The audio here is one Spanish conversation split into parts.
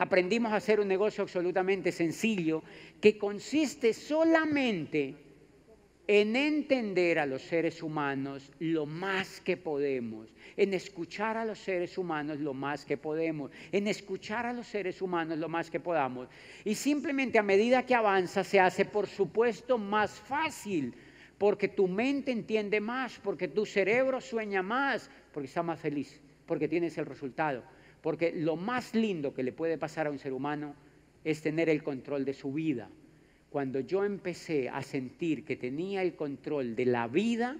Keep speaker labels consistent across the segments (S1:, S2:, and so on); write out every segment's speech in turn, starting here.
S1: Aprendimos a hacer un negocio absolutamente sencillo que consiste solamente en entender a los seres humanos lo más que podemos, en escuchar a los seres humanos lo más que podemos, en escuchar a los seres humanos lo más que podamos. Y simplemente a medida que avanza se hace, por supuesto, más fácil, porque tu mente entiende más, porque tu cerebro sueña más, porque está más feliz, porque tienes el resultado. Porque lo más lindo que le puede pasar a un ser humano es tener el control de su vida. Cuando yo empecé a sentir que tenía el control de la vida,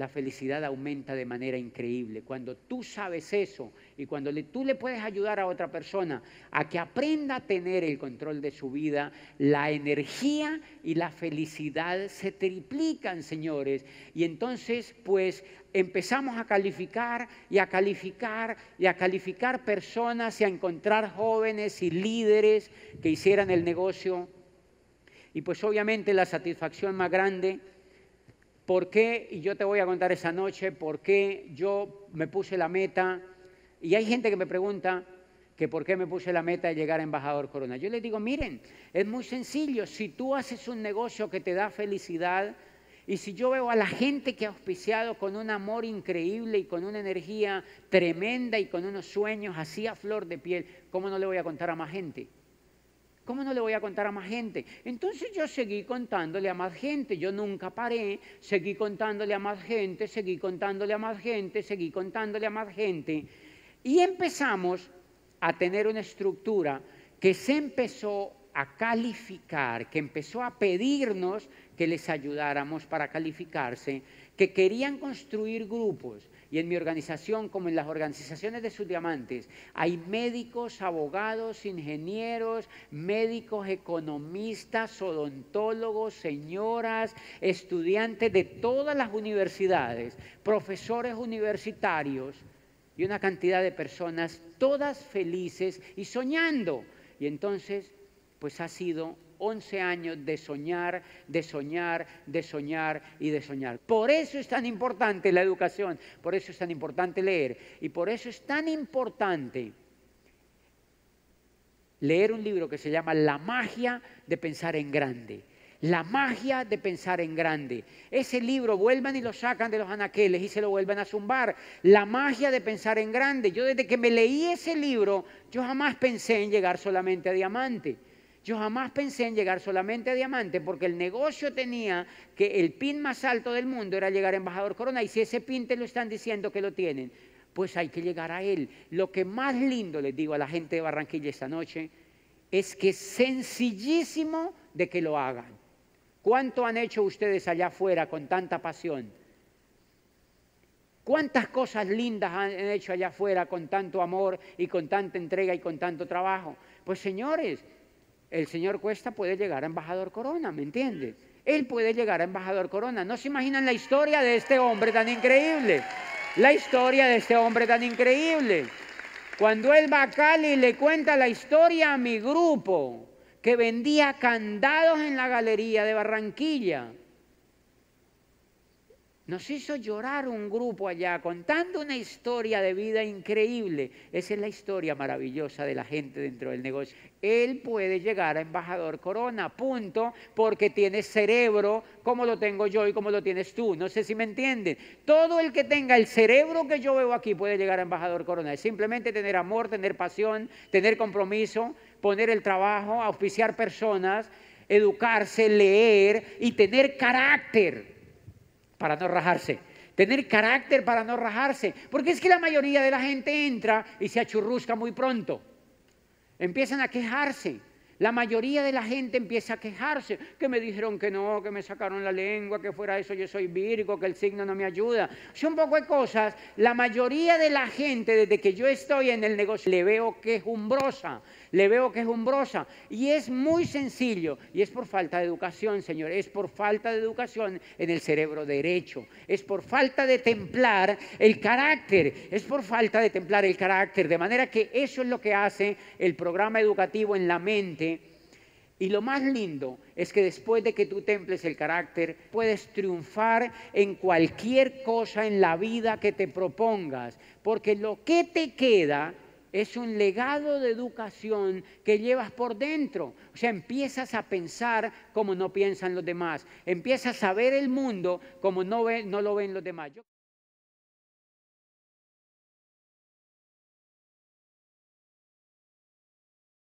S1: la felicidad aumenta de manera increíble. Cuando tú sabes eso y cuando tú le puedes ayudar a otra persona a que aprenda a tener el control de su vida, la energía y la felicidad se triplican, señores. Y entonces, pues, empezamos a calificar y a calificar y a calificar personas y a encontrar jóvenes y líderes que hicieran el negocio. Y pues obviamente la satisfacción más grande ¿Por qué? Y yo te voy a contar esa noche por qué yo me puse la meta. Y hay gente que me pregunta que por qué me puse la meta de llegar a embajador Corona. Yo les digo, miren, es muy sencillo. Si tú haces un negocio que te da felicidad, y si yo veo a la gente que ha auspiciado con un amor increíble y con una energía tremenda y con unos sueños así a flor de piel, ¿cómo no le voy a contar a más gente? ¿Cómo no le voy a contar a más gente? Entonces yo seguí contándole a más gente, yo nunca paré, seguí contándole a más gente, seguí contándole a más gente, seguí contándole a más gente. Y empezamos a tener una estructura que se empezó a calificar, que empezó a pedirnos que les ayudáramos para calificarse, que querían construir grupos. Y en mi organización, como en las organizaciones de sus diamantes, hay médicos, abogados, ingenieros, médicos, economistas, odontólogos, señoras, estudiantes de todas las universidades, profesores universitarios y una cantidad de personas todas felices y soñando. Y entonces, pues ha sido 11 años de soñar, de soñar, de soñar y de soñar. Por eso es tan importante la educación, por eso es tan importante leer y por eso es tan importante leer un libro que se llama La magia de pensar en grande. La magia de pensar en grande. Ese libro vuelvan y lo sacan de los anaqueles y se lo vuelven a zumbar. La magia de pensar en grande. Yo desde que me leí ese libro, yo jamás pensé en llegar solamente a diamante. Yo jamás pensé en llegar solamente a diamante porque el negocio tenía que el pin más alto del mundo era llegar a embajador corona y si ese pin te lo están diciendo que lo tienen, pues hay que llegar a él. Lo que más lindo les digo a la gente de Barranquilla esta noche es que es sencillísimo de que lo hagan. ¿Cuánto han hecho ustedes allá afuera con tanta pasión? ¿Cuántas cosas lindas han hecho allá afuera con tanto amor y con tanta entrega y con tanto trabajo? Pues señores, el señor Cuesta puede llegar a embajador Corona, ¿me entiendes? él puede llegar a embajador Corona. No se imaginan la historia de este hombre tan increíble. La historia de este hombre tan increíble. Cuando él va a Cali le cuenta la historia a mi grupo que vendía candados en la galería de Barranquilla. Nos hizo llorar un grupo allá contando una historia de vida increíble. Esa es la historia maravillosa de la gente dentro del negocio. Él puede llegar a embajador corona, punto, porque tiene cerebro como lo tengo yo y como lo tienes tú. No sé si me entienden. Todo el que tenga el cerebro que yo veo aquí puede llegar a embajador corona. Es simplemente tener amor, tener pasión, tener compromiso, poner el trabajo, auspiciar personas, educarse, leer y tener carácter para no rajarse. Tener carácter para no rajarse. Porque es que la mayoría de la gente entra y se achurrusca muy pronto. Empiezan a quejarse. La mayoría de la gente empieza a quejarse, que me dijeron que no, que me sacaron la lengua, que fuera eso yo soy Virgo, que el signo no me ayuda. Son un poco de cosas. La mayoría de la gente, desde que yo estoy en el negocio, le veo quejumbrosa, le veo quejumbrosa. Y es muy sencillo, y es por falta de educación, señor, es por falta de educación en el cerebro derecho, es por falta de templar el carácter, es por falta de templar el carácter. De manera que eso es lo que hace el programa educativo en la mente y lo más lindo es que después de que tú temples el carácter, puedes triunfar en cualquier cosa en la vida que te propongas, porque lo que te queda es un legado de educación que llevas por dentro. O sea, empiezas a pensar como no piensan los demás, empiezas a ver el mundo como no, no lo ven los demás.